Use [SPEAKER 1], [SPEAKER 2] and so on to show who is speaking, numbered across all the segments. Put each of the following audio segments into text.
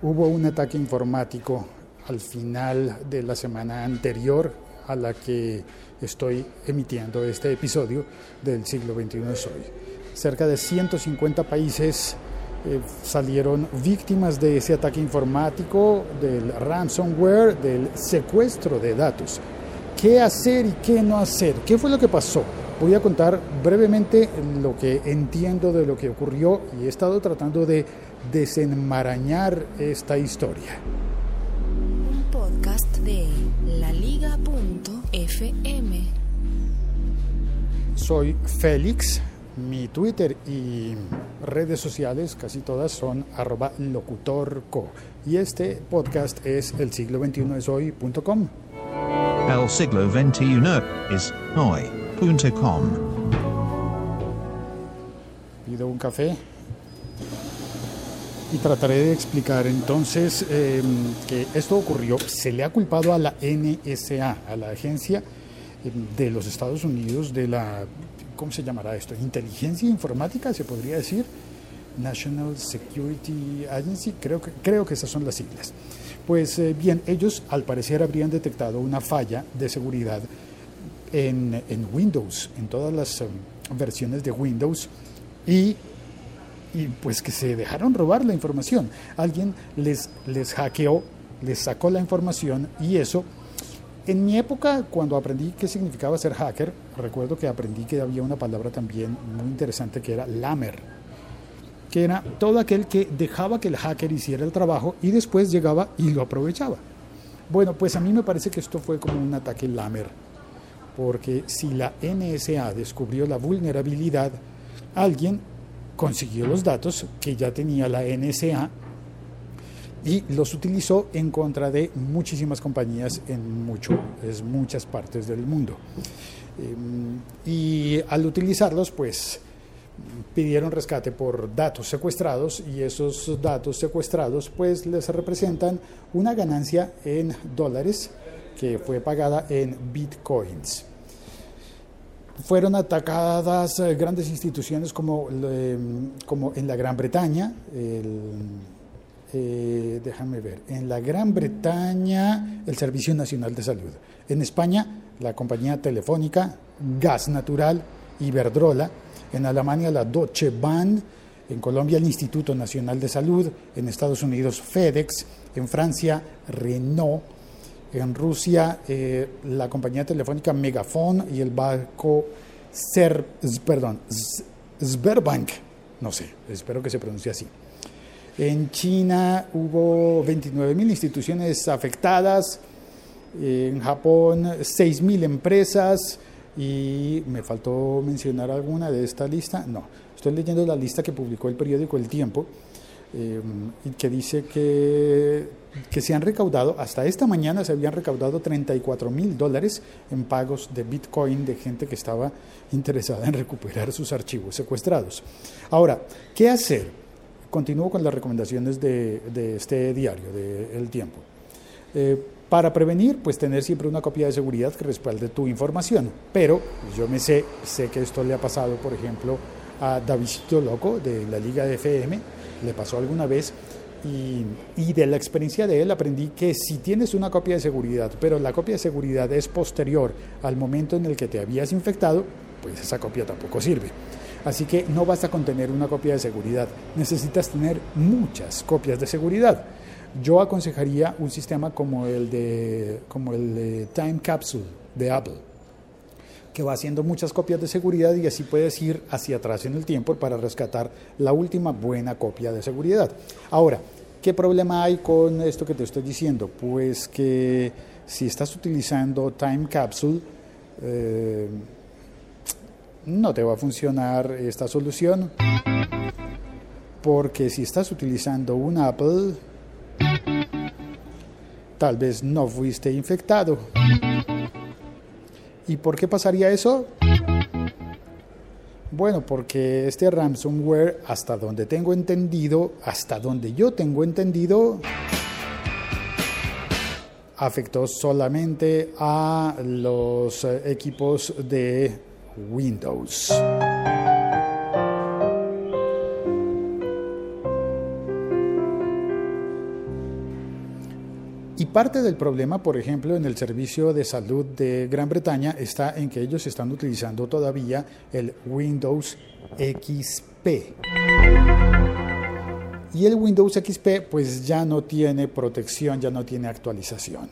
[SPEAKER 1] Hubo un ataque informático al final de la semana anterior a la que estoy emitiendo este episodio del siglo XXI hoy. Cerca de 150 países eh, salieron víctimas de ese ataque informático, del ransomware, del secuestro de datos. ¿Qué hacer y qué no hacer? ¿Qué fue lo que pasó? Voy a contar brevemente lo que entiendo de lo que ocurrió y he estado tratando de desenmarañar esta historia.
[SPEAKER 2] Un podcast de laliga.fm.
[SPEAKER 1] Soy Félix, mi Twitter y redes sociales, casi todas son arroba locutorco. Y este podcast es el siglo 21 es hoy.com.
[SPEAKER 3] El siglo XXI es hoy.com.
[SPEAKER 1] Pido un café y trataré de explicar entonces eh, que esto ocurrió, se le ha culpado a la NSA, a la agencia eh, de los Estados Unidos de la, ¿cómo se llamará esto? Inteligencia informática, se podría decir. National Security Agency, creo que, creo que esas son las siglas. Pues eh, bien, ellos al parecer habrían detectado una falla de seguridad en, en Windows, en todas las um, versiones de Windows, y y pues que se dejaron robar la información. Alguien les, les hackeó, les sacó la información y eso, en mi época, cuando aprendí qué significaba ser hacker, recuerdo que aprendí que había una palabra también muy interesante que era lamer, que era todo aquel que dejaba que el hacker hiciera el trabajo y después llegaba y lo aprovechaba. Bueno, pues a mí me parece que esto fue como un ataque lamer, porque si la NSA descubrió la vulnerabilidad, alguien consiguió los datos que ya tenía la NSA y los utilizó en contra de muchísimas compañías en muchas partes del mundo. Eh, y al utilizarlos, pues pidieron rescate por datos secuestrados y esos datos secuestrados pues les representan una ganancia en dólares que fue pagada en bitcoins fueron atacadas eh, grandes instituciones como, como en la Gran Bretaña, eh, déjame ver, en la Gran Bretaña el Servicio Nacional de Salud, en España la compañía telefónica, Gas Natural, Iberdrola, en Alemania la Deutsche Bahn, en Colombia el Instituto Nacional de Salud, en Estados Unidos FedEx, en Francia Renault, en Rusia eh, la compañía telefónica Megafon y el banco Ser, no sé, espero que se pronuncie así. En China hubo 29.000 instituciones afectadas, en Japón 6.000 empresas y me faltó mencionar alguna de esta lista, no, estoy leyendo la lista que publicó el periódico El Tiempo eh, que dice que, que se han recaudado, hasta esta mañana se habían recaudado 34 mil dólares en pagos de Bitcoin de gente que estaba interesada en recuperar sus archivos secuestrados. Ahora, ¿qué hacer? Continúo con las recomendaciones de, de este diario, de El Tiempo. Eh, para prevenir, pues tener siempre una copia de seguridad que respalde tu información. Pero yo me sé, sé que esto le ha pasado, por ejemplo, a Davidito Loco de la Liga de FM, le pasó alguna vez y, de la experiencia de él aprendí que si tienes una copia de seguridad, pero la copia de seguridad es posterior al momento en el que te habías infectado, pues esa copia tampoco sirve. Así que no basta con tener una copia de seguridad, necesitas tener muchas copias de seguridad. Yo aconsejaría un sistema como el de, como el de Time Capsule de Apple que va haciendo muchas copias de seguridad y así puedes ir hacia atrás en el tiempo para rescatar la última buena copia de seguridad. Ahora, ¿qué problema hay con esto que te estoy diciendo? Pues que si estás utilizando Time Capsule, eh, no te va a funcionar esta solución porque si estás utilizando un Apple, tal vez no fuiste infectado. ¿Y por qué pasaría eso? Bueno, porque este ransomware, hasta donde tengo entendido, hasta donde yo tengo entendido, afectó solamente a los equipos de Windows. Y parte del problema, por ejemplo, en el servicio de salud de Gran Bretaña está en que ellos están utilizando todavía el Windows XP. Y el Windows XP pues ya no tiene protección, ya no tiene actualización,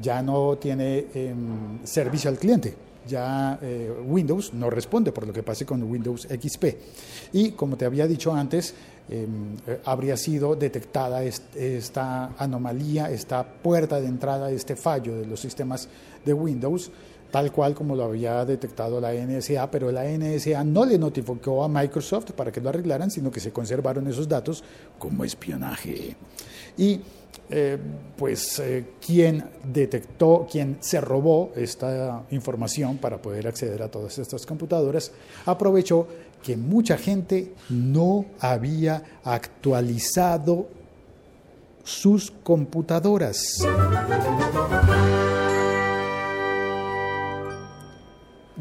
[SPEAKER 1] ya no tiene em, servicio al cliente ya eh, Windows no responde por lo que pase con Windows XP. Y como te había dicho antes, eh, habría sido detectada esta anomalía, esta puerta de entrada, este fallo de los sistemas de Windows, tal cual como lo había detectado la NSA, pero la NSA no le notificó a Microsoft para que lo arreglaran, sino que se conservaron esos datos como espionaje. Y eh, pues eh, quien detectó, quien se robó esta información para poder acceder a todas estas computadoras, aprovechó que mucha gente no había actualizado sus computadoras.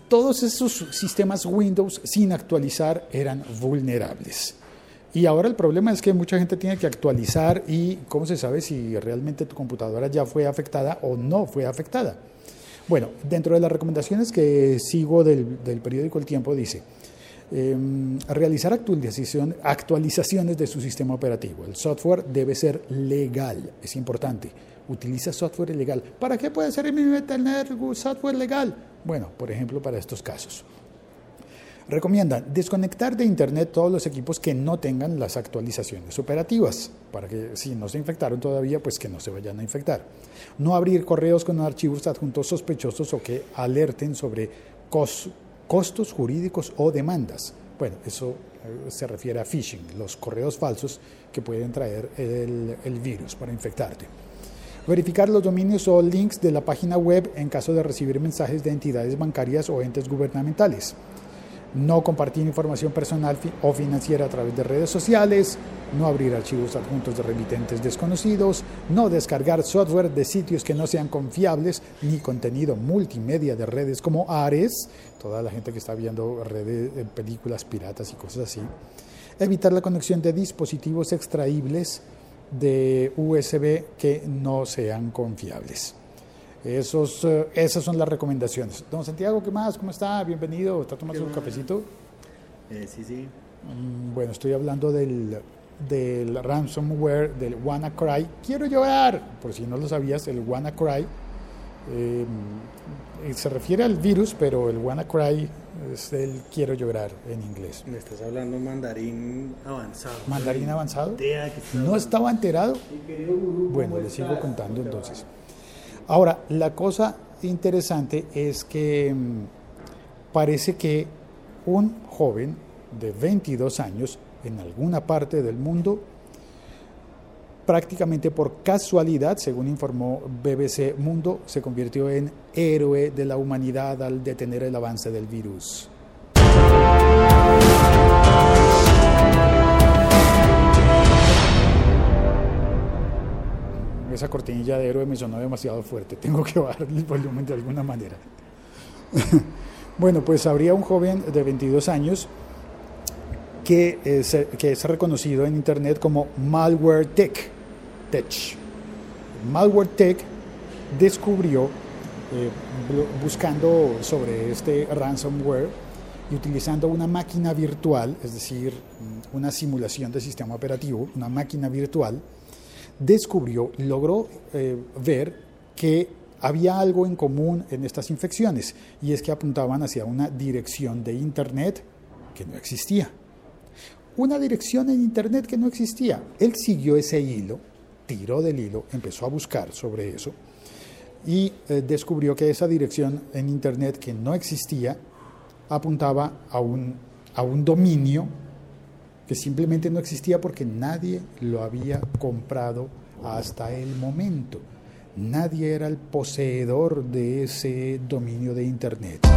[SPEAKER 1] Todos esos sistemas Windows sin actualizar eran vulnerables. Y ahora el problema es que mucha gente tiene que actualizar y cómo se sabe si realmente tu computadora ya fue afectada o no fue afectada. Bueno, dentro de las recomendaciones que sigo del, periódico El Tiempo dice, em, realizar actualizaciones de su sistema operativo. El software debe ser legal, es importante. Utiliza software legal. ¿Para qué puede ser tener software legal? Bueno, por ejemplo, para estos casos. Recomiendan desconectar de Internet todos los equipos que no tengan las actualizaciones operativas, para que si no se infectaron todavía, pues que no se vayan a infectar. No abrir correos con archivos adjuntos sospechosos o que alerten sobre costos jurídicos o demandas. Bueno, eso eh, se refiere a phishing, los correos falsos que pueden traer el, el virus para infectarte. Verificar los dominios o links de la página web en caso de recibir mensajes de entidades bancarias o entes gubernamentales no compartir información personal o financiera a través de redes sociales, no abrir archivos adjuntos de remitentes desconocidos, no descargar software de sitios que no sean confiables, ni contenido multimedia de redes como Ares, toda la gente que está viendo redes, eh, películas piratas y cosas así, evitar la conexión de dispositivos extraíbles de USB que no sean confiables. Esos, eh, esas son las recomendaciones. Don Santiago, ¿qué más? ¿Cómo está? Bienvenido. ¿Está tomando un cafecito?
[SPEAKER 4] Eh, sí, sí.
[SPEAKER 1] Mm, bueno, estoy hablando del, del ransomware, del WannaCry. Quiero llorar, por si no lo sabías, el WannaCry eh, se refiere al virus, pero el WannaCry es el quiero llorar en inglés.
[SPEAKER 4] Me estás hablando mandarín avanzado.
[SPEAKER 1] ¿Mandarín avanzado? ¿No estaba enterado? Bueno, le sigo contando entonces. Ahora, la cosa interesante es que mm, parece que un joven de 22 años en alguna parte del mundo, prácticamente por casualidad, según informó BBC Mundo, se convirtió en héroe de la humanidad al detener el avance del virus. Esa cortinilla de héroe me sonó demasiado fuerte, tengo que bajar el volumen de alguna manera. bueno, pues habría un joven de 22 años que es, que es reconocido en Internet como Malware Tech. Tech. Malware Tech descubrió, eh, buscando sobre este ransomware y utilizando una máquina virtual, es decir, una simulación de sistema operativo, una máquina virtual, descubrió, logró eh, ver que había algo en común en estas infecciones y es que apuntaban hacia una dirección de Internet que no existía. Una dirección en Internet que no existía. Él siguió ese hilo, tiró del hilo, empezó a buscar sobre eso y eh, descubrió que esa dirección en Internet que no existía apuntaba a un, a un dominio que simplemente no existía porque nadie lo había comprado hasta el momento. Nadie era el poseedor de ese dominio de Internet.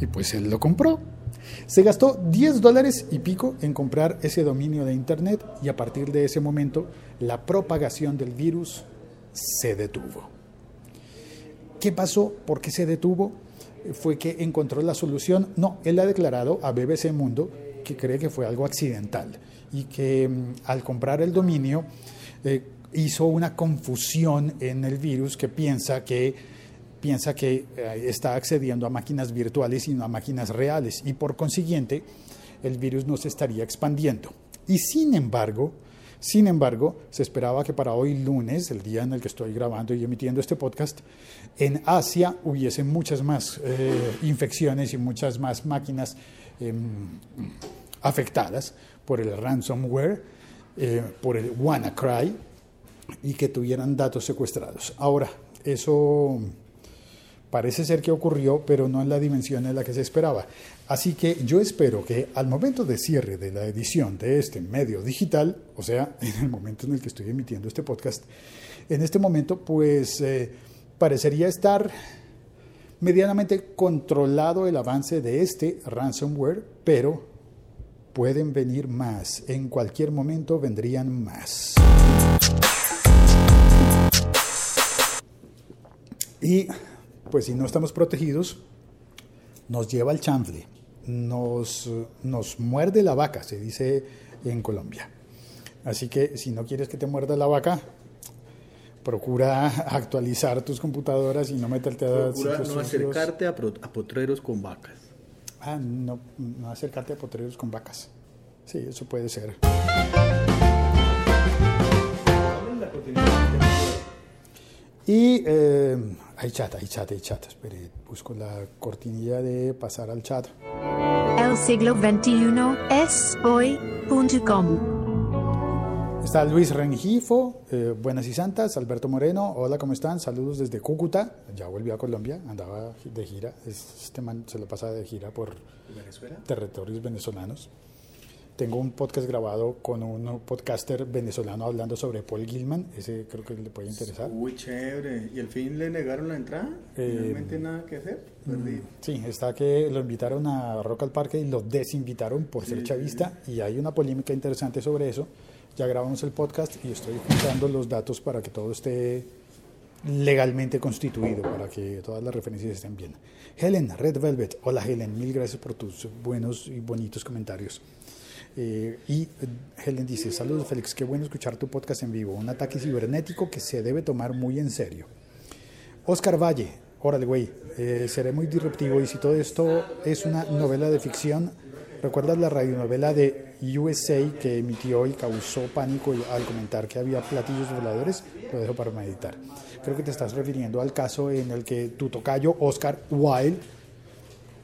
[SPEAKER 1] Y pues él lo compró. Se gastó 10 dólares y pico en comprar ese dominio de Internet y a partir de ese momento la propagación del virus se detuvo. ¿Qué pasó? ¿Por qué se detuvo? Fue que encontró la solución. No, él ha declarado a BBC Mundo que cree que fue algo accidental y que mm, al comprar el dominio eh, hizo una confusión en el virus que piensa que piensa que eh, está accediendo a máquinas virtuales y no a máquinas reales y por consiguiente el virus no se estaría expandiendo. Y sin embargo, sin embargo, se esperaba que para hoy lunes, el día en el que estoy grabando y emitiendo este podcast, en Asia hubiese muchas más eh, infecciones y muchas más máquinas em, afectadas por el ransomware, eh, por el WannaCry y que tuvieran datos secuestrados. Ahora, eso parece ser que ocurrió, pero no en la dimensión en la que se esperaba. Así que yo espero que al momento de cierre de la edición de este medio digital, o sea, en el momento en el que estoy emitiendo este podcast, en este momento pues eh, parecería estar medianamente controlado el avance de este ransomware, pero pueden venir más. En cualquier momento vendrían más. Y pues si no estamos protegidos, nos lleva al chanfle nos, nos muerde la vaca, se dice en Colombia. Así que si no quieres que te muerda la vaca, procura actualizar tus computadoras y no meterte a
[SPEAKER 4] Procura no acercarte a, a, potreros con vacas.
[SPEAKER 1] Ah, no, no acercarte a potreros con vacas. Sí, eso puede ser. Y eh, hay chat, hay chat, hay chat. Espere, busco la cortinilla de pasar al chat.
[SPEAKER 2] El siglo XXI es hoy.com.
[SPEAKER 1] Está Luis Rengifo, eh, buenas y santas, Alberto Moreno, hola, ¿cómo están? Saludos desde Cúcuta, ya volvió a Colombia, andaba de gira, este man se lo pasa de gira por
[SPEAKER 4] ¿Venezuela?
[SPEAKER 1] territorios venezolanos. Tengo un podcast grabado con un podcaster venezolano hablando sobre Paul Gilman. Ese creo que le puede interesar.
[SPEAKER 4] Uy, chévere. ¿Y al fin le negaron la entrada?
[SPEAKER 1] Eh,
[SPEAKER 4] ¿Realmente nada que hacer? Perdido.
[SPEAKER 1] Sí, está que lo invitaron a Rock al Parque y lo desinvitaron por ser
[SPEAKER 4] Sí,
[SPEAKER 1] chavista. Y hay una polémica interesante sobre eso. Ya grabamos el podcast y estoy juntando los datos para que todo esté legalmente constituido, para que todas las referencias estén bien. Helen, Red Velvet. Hola Helen, mil gracias por tus buenos y bonitos comentarios. Eh, y eh, Helen dice, saludos Félix, qué bueno escuchar tu podcast en vivo, un ataque cibernético que se debe tomar muy en serio. Oscar Valle, órale güey, eh, seré muy disruptivo y si todo esto es una novela de ficción, ¿recuerdas la radionovela de USA que emitió y causó pánico al comentar que había platillos voladores? Lo dejo para meditar. Creo que te estás refiriendo al caso en el que tu tocayo Oscar Wilde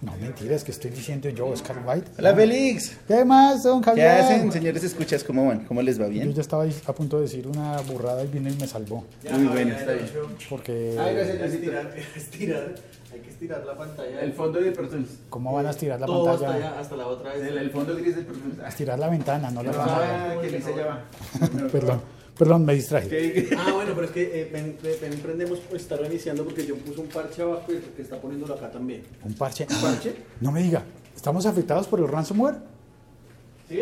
[SPEAKER 1] no, mentira, es que estoy diciendo yo, Oscar White.
[SPEAKER 5] Hola Félix,
[SPEAKER 1] ¿Qué más, don
[SPEAKER 5] ¿qué
[SPEAKER 1] Javier?
[SPEAKER 5] hacen señores escuchas? ¿Cómo van? ¿Cómo les va
[SPEAKER 1] Yo
[SPEAKER 5] bien?
[SPEAKER 1] ya estaba a punto de decir una burrada y vino y me salvó.
[SPEAKER 5] Muy bueno, está bien.
[SPEAKER 1] Porque,
[SPEAKER 4] Hay que estirar, estirar, hay que estirar la pantalla.
[SPEAKER 5] El fondo del perfil.
[SPEAKER 1] ¿cómo van a estirar la
[SPEAKER 4] Todo hasta
[SPEAKER 1] pantalla?
[SPEAKER 4] allá, hasta la otra vez.
[SPEAKER 5] El, el fondo gris del.
[SPEAKER 1] A estirar la ventana, no la pantalla.
[SPEAKER 5] Ah, que dice allá va.
[SPEAKER 1] Perdón, perdón, me distraje.
[SPEAKER 5] ¿Qué?
[SPEAKER 4] Ah, bueno, pero es que eh, ven, ven- ven, prendemos, pues está reiniciando porque yo puse un parche abajo y que está poniéndolo acá también.
[SPEAKER 1] Un parche.
[SPEAKER 4] ¿Un parche?
[SPEAKER 1] No me diga, ¿estamos afectados por el ransomware?
[SPEAKER 4] ¿Sí?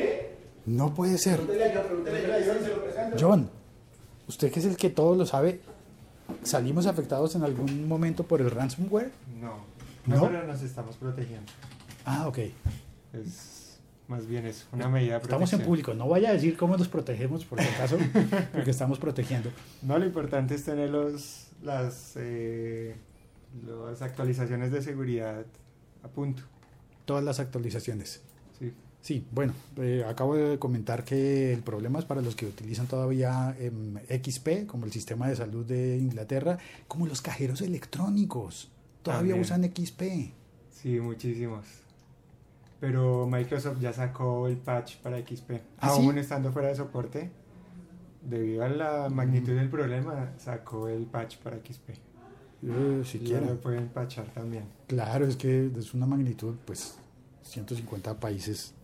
[SPEAKER 1] No puede ser.
[SPEAKER 4] John, pregúntele a John, se lo presento.
[SPEAKER 1] John, usted que es el que todo lo sabe, ¿salimos afectados en algún momento por el ransomware?
[SPEAKER 6] No,
[SPEAKER 1] ¿No?
[SPEAKER 6] no, pero nos estamos protegiendo.
[SPEAKER 1] Ah, ok.
[SPEAKER 6] Es más bien es una medida de
[SPEAKER 1] Estamos en público, no vaya a decir cómo nos protegemos, por si acaso, porque estamos protegiendo.
[SPEAKER 6] No, lo importante es tener los, las, eh, las actualizaciones de seguridad a punto.
[SPEAKER 1] Todas las actualizaciones.
[SPEAKER 6] Sí.
[SPEAKER 1] Sí, bueno, eh, acabo de comentar que el problema es para los que utilizan todavía em, XP, como el sistema de salud de Inglaterra, como los cajeros electrónicos. Todavía
[SPEAKER 6] También.
[SPEAKER 1] usan XP.
[SPEAKER 6] Sí, muchísimos. Pero Microsoft ya sacó el patch para XP.
[SPEAKER 1] ¿Ah, sí?
[SPEAKER 6] Aún estando fuera de soporte, debido a la magnitud del problema, sacó el patch para XP.
[SPEAKER 1] Eh, si quieren.
[SPEAKER 6] lo pueden patchar también.
[SPEAKER 1] Claro, es que es una magnitud, pues, 150 países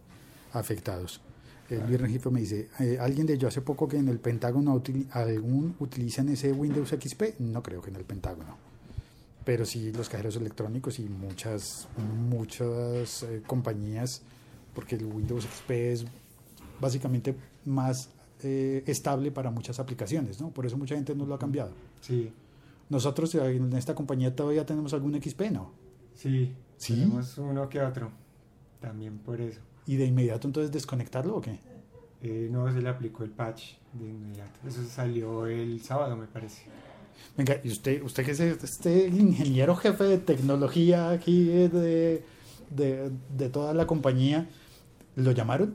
[SPEAKER 1] afectados. El Luis Rengifo me dice, eh, ¿alguien leyó hace poco que en el Pentágono utili- algún utilizan ese Windows XP? No creo que en el Pentágono. Pero sí los cajeros electrónicos y muchas, muchas eh, compañías, porque el Windows XP es básicamente más eh, estable para muchas aplicaciones, ¿no? Por eso mucha gente no lo ha cambiado.
[SPEAKER 6] Sí,
[SPEAKER 1] Nosotros eh, en esta compañía todavía tenemos algún XP, ¿no?
[SPEAKER 6] sí,
[SPEAKER 1] ¿Sí?
[SPEAKER 6] tenemos uno que otro. también por eso.
[SPEAKER 1] ¿Y de inmediato entonces desconectarlo o qué?
[SPEAKER 6] Eh, no se le aplicó el patch de inmediato. Eso salió el sábado, me parece.
[SPEAKER 1] Venga, y usted, usted que es este ingeniero jefe de tecnología aquí eh, de, de, de toda la compañía, ¿lo llamaron?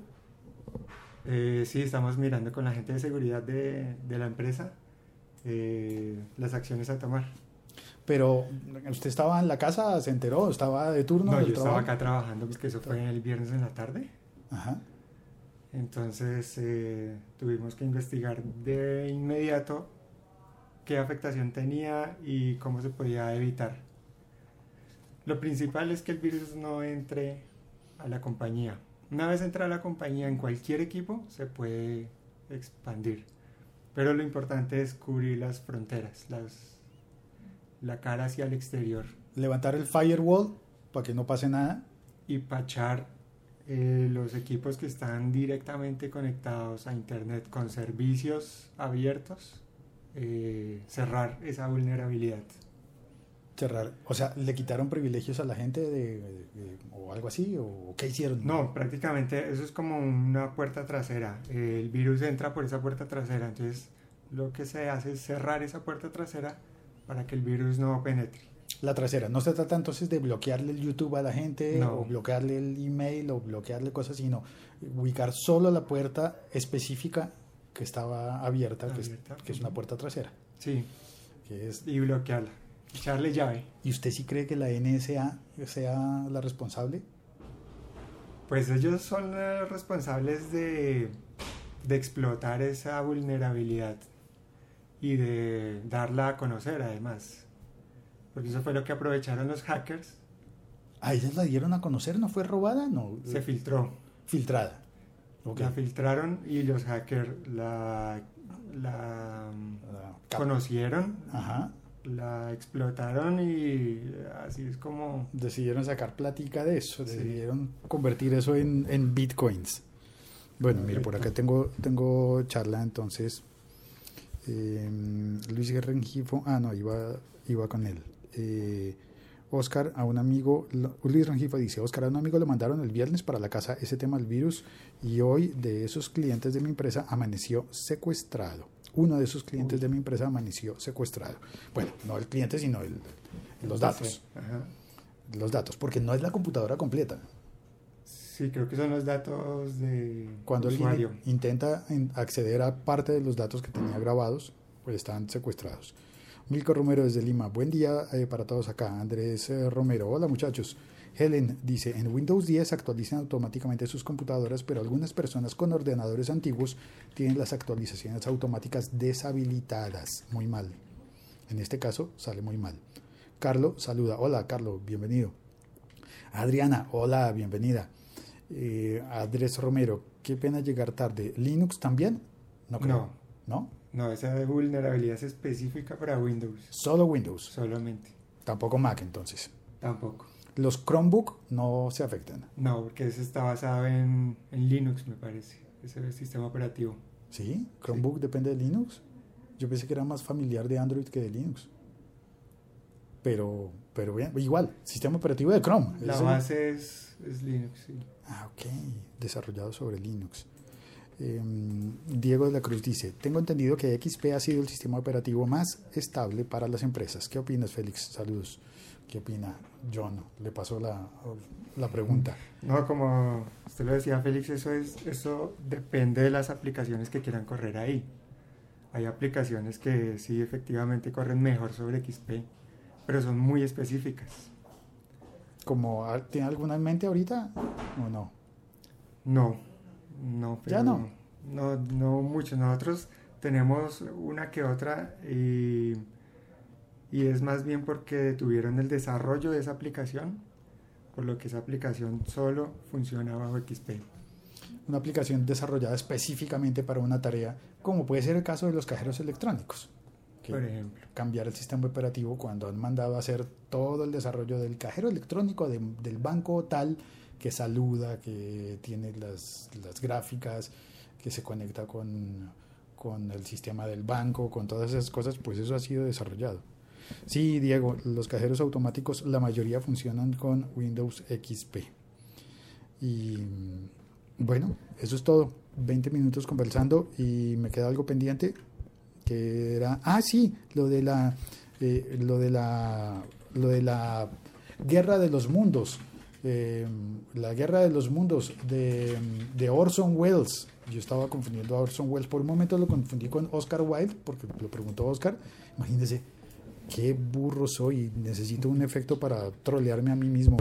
[SPEAKER 6] Eh, sí, estamos mirando con la gente de seguridad de, de la empresa eh, las acciones a tomar.
[SPEAKER 1] Pero usted estaba en la casa, se enteró, estaba de turno.
[SPEAKER 6] No,
[SPEAKER 1] del
[SPEAKER 6] yo estaba
[SPEAKER 1] trabajo?
[SPEAKER 6] acá trabajando porque eso fue el viernes en la tarde.
[SPEAKER 1] Ajá.
[SPEAKER 6] Entonces eh, tuvimos que investigar de inmediato qué afectación tenía y cómo se podía evitar. Lo principal es que el virus no entre a la compañía. Una vez entra a la compañía en cualquier equipo se puede expandir. Pero lo importante es cubrir las fronteras, las, la cara hacia el exterior
[SPEAKER 1] Levantar el firewall para que no pase nada.
[SPEAKER 6] y pachar eh, los equipos que están directamente conectados a Internet con servicios abiertos, eh, cerrar esa vulnerabilidad.
[SPEAKER 1] Cerrar. O sea, ¿le quitaron privilegios a la gente de, de- o algo así? ¿O qué hicieron?
[SPEAKER 6] No, prácticamente eso es como una puerta trasera. El virus entra por esa puerta trasera, entonces lo que se hace es cerrar esa puerta trasera para que el virus no penetre.
[SPEAKER 1] La trasera. No se trata entonces de bloquearle el YouTube a la gente
[SPEAKER 6] No.
[SPEAKER 1] o bloquearle el email o bloquearle cosas, sino ubicar solo la puerta específica que estaba abierta, que es-
[SPEAKER 6] Abierta,
[SPEAKER 1] que es una puerta trasera.
[SPEAKER 6] Sí,
[SPEAKER 1] Que es,
[SPEAKER 6] y bloquearla, echarle llave.
[SPEAKER 1] ¿Y usted sí cree que la NSA sea la responsable?
[SPEAKER 6] Pues ellos son los responsables de, de explotar esa vulnerabilidad y de darla a conocer además. Porque eso fue lo que aprovecharon los hackers,
[SPEAKER 1] ¿A ellas la dieron a conocer? ¿No fue robada? No.
[SPEAKER 6] se filtró.
[SPEAKER 1] Filtrada. Ok.
[SPEAKER 6] La filtraron y los hackers la, la
[SPEAKER 1] cap-
[SPEAKER 6] conocieron,
[SPEAKER 1] Ajá.
[SPEAKER 6] la explotaron y así es como...
[SPEAKER 1] Decidieron sacar plática de eso,
[SPEAKER 6] Sí.
[SPEAKER 1] decidieron convertir eso en, en bitcoins. Bueno, mire, por acá tengo, tengo charla entonces. Eh, Luis Rengifo, ah, no, iba, iba con él. Eh, Oscar, a un amigo, Luis Rengifo dice, Oscar, a un amigo lo mandaron el viernes para la casa ese tema del virus y hoy de esos clientes de mi empresa amaneció secuestrado. Uno de esos clientes de mi empresa amaneció secuestrado. Bueno, no el cliente, sino el, los datos.
[SPEAKER 6] Ajá.
[SPEAKER 1] Los datos, porque no es la computadora completa.
[SPEAKER 6] Sí, creo que son los datos de
[SPEAKER 1] Cuando
[SPEAKER 6] usuario.
[SPEAKER 1] alguien intenta en- acceder a parte de los datos que tenía grabados, pues están secuestrados. Milko Romero desde Lima. Buen día eh, para todos acá. Andrés eh, Romero. Hola muchachos. Helen dice, en Windows 10 actualizan automáticamente sus computadoras, pero algunas personas con ordenadores antiguos tienen las actualizaciones automáticas deshabilitadas. Muy mal. En este caso sale muy mal. Carlo saluda. Hola Carlo, bienvenido. Adriana, hola, bienvenida. Eh, Andrés Romero, qué pena llegar tarde. ¿Linux también? No creo. ¿No?
[SPEAKER 6] No, esa vulnerabilidad es específica para Windows
[SPEAKER 1] Solo Windows.
[SPEAKER 6] solamente.
[SPEAKER 1] Tampoco Mac entonces.
[SPEAKER 6] Tampoco.
[SPEAKER 1] Los Chromebook no se afectan.
[SPEAKER 6] No, porque ese está basado en, en Linux, me parece. Ese es el sistema operativo.
[SPEAKER 1] ¿Sí? ¿Chromebook depende de Linux? Yo pensé que era más familiar de Android que de Linux. Pero, pero bien, igual, sistema operativo de Chrome.
[SPEAKER 6] La base es, es Linux, sí.
[SPEAKER 1] Ah, ok. Desarrollado sobre Linux. Eh, Diego de la Cruz dice, tengo entendido que XP ha sido el sistema operativo más estable para las empresas. ¿Qué opinas, Félix? Saludos. ¿Qué opina John? Le pasó la, la pregunta.
[SPEAKER 6] No, como usted lo decía, Félix, eso, es, eso depende de las aplicaciones que quieran correr ahí. Hay aplicaciones que sí efectivamente corren mejor sobre XP, pero son muy específicas.
[SPEAKER 1] Como, ¿Tiene alguna en mente ahorita o no?
[SPEAKER 6] No, no,
[SPEAKER 1] Ya
[SPEAKER 6] pero
[SPEAKER 1] no.
[SPEAKER 6] No, no mucho. Nosotros tenemos una que otra y, y es más bien porque detuvieron el desarrollo de esa aplicación, por lo que esa aplicación solo funciona bajo XP.
[SPEAKER 1] Una aplicación desarrollada específicamente para una tarea, como puede ser el caso de los cajeros electrónicos. que
[SPEAKER 6] Por ejemplo.
[SPEAKER 1] cambiar el sistema operativo cuando han mandado a hacer todo el desarrollo del cajero electrónico de- del banco tal que saluda, que tiene las, las gráficas, que se conecta con, con el sistema del banco, con todas esas cosas, pues eso ha sido desarrollado. Sí, Diego, los cajeros automáticos, la mayoría funcionan con Windows XP. Y bueno, eso es todo. 20 minutos conversando y me queda algo pendiente que era ah sí lo de la eh, lo de la lo de la guerra de los mundos eh, la guerra de los mundos de, de Orson Welles. Yo estaba confundiendo a Orson Welles por un momento lo confundí con Oscar Wilde porque lo preguntó Oscar. Imagínense qué burro soy necesito un efecto para trolearme a mí mismo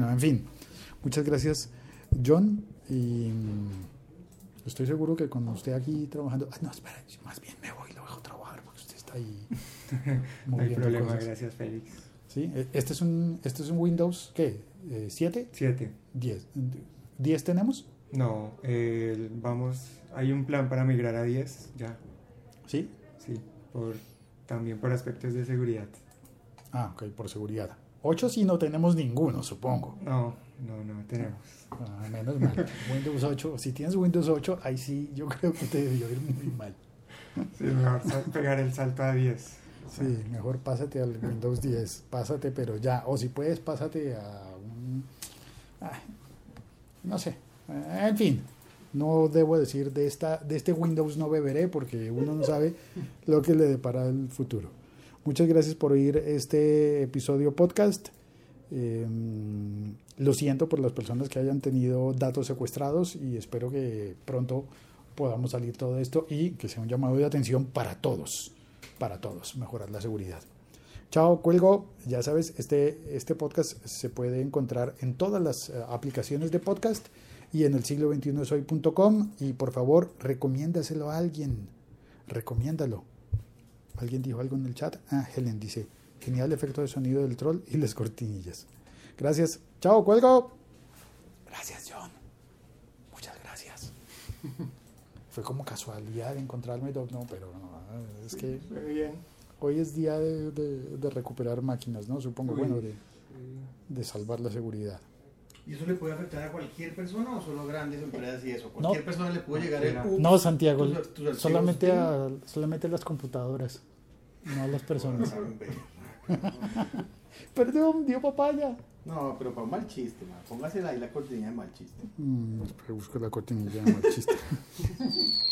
[SPEAKER 1] bueno, en fin. Muchas gracias, John. Y mm, estoy seguro que con usted aquí trabajando. Ah, no, espera, más bien me voy y lo dejo trabajar, porque usted está ahí.
[SPEAKER 6] No hay problema,
[SPEAKER 1] cosas.
[SPEAKER 6] gracias Félix.
[SPEAKER 1] Sí, eh, este es un, este es un Windows, ¿qué? Eh, ¿7?
[SPEAKER 6] 7.
[SPEAKER 1] 10. ¿10 tenemos?
[SPEAKER 6] No, eh, vamos, hay un plan para migrar a 10, ya,
[SPEAKER 1] Sí.
[SPEAKER 6] sí, por, también por aspectos de seguridad.
[SPEAKER 1] Ah, ok, por seguridad. 8 sí no tenemos ninguno, supongo.
[SPEAKER 6] No, no, no tenemos.
[SPEAKER 1] Ah, menos mal. Windows 8, si tienes Windows 8, ahí sí yo creo que te debió ir muy mal.
[SPEAKER 6] Sí, mejor pegar el salto a 10.
[SPEAKER 1] Sí, mejor pásate al Windows 10, pásate, pero ya. O si puedes, pásate a un... no sé. Eh, En fin, no debo decir de, esta, de este Windows no beberé porque uno no sabe lo que le depara el futuro. Muchas gracias por oír este episodio podcast. Eh, lo siento por las personas que hayan tenido datos secuestrados y espero que pronto podamos salir todo esto y que sea un llamado de atención para todos, para todos, mejorar la seguridad. Chao, cuelgo. Ya sabes, este, este podcast se puede encontrar en todas las eh, aplicaciones de podcast y en el siglo 21 soy.com y por favor recomiéndaselo a alguien, recomiéndalo. ¿Alguien dijo algo en el chat? Ah, Helen dice, genial efecto de sonido del troll y las cortinillas. Gracias. Chao, cuelgo. Gracias, John. Muchas gracias. Fue como casualidad encontrarme, Doc, no, pero no, es que
[SPEAKER 6] Muy bien.
[SPEAKER 1] hoy es día de, de- de recuperar máquinas, ¿no? Supongo,
[SPEAKER 6] Uy,
[SPEAKER 1] bueno, de,
[SPEAKER 6] sí.
[SPEAKER 1] de salvar la seguridad.
[SPEAKER 4] ¿Y eso le puede afectar a cualquier persona o solo grandes empresas y eso? ¿Cualquier persona le puede llegar el
[SPEAKER 1] No, Santiago,
[SPEAKER 4] tus- tus archivos
[SPEAKER 1] solamente, a, solamente a las computadoras, no a las personas. Perdón, dio papaya.
[SPEAKER 5] No, pero para un mal chiste, man. Póngasela ahí la cortinilla de mal chiste.
[SPEAKER 1] Mm, espera, busco la cortinilla de mal chiste.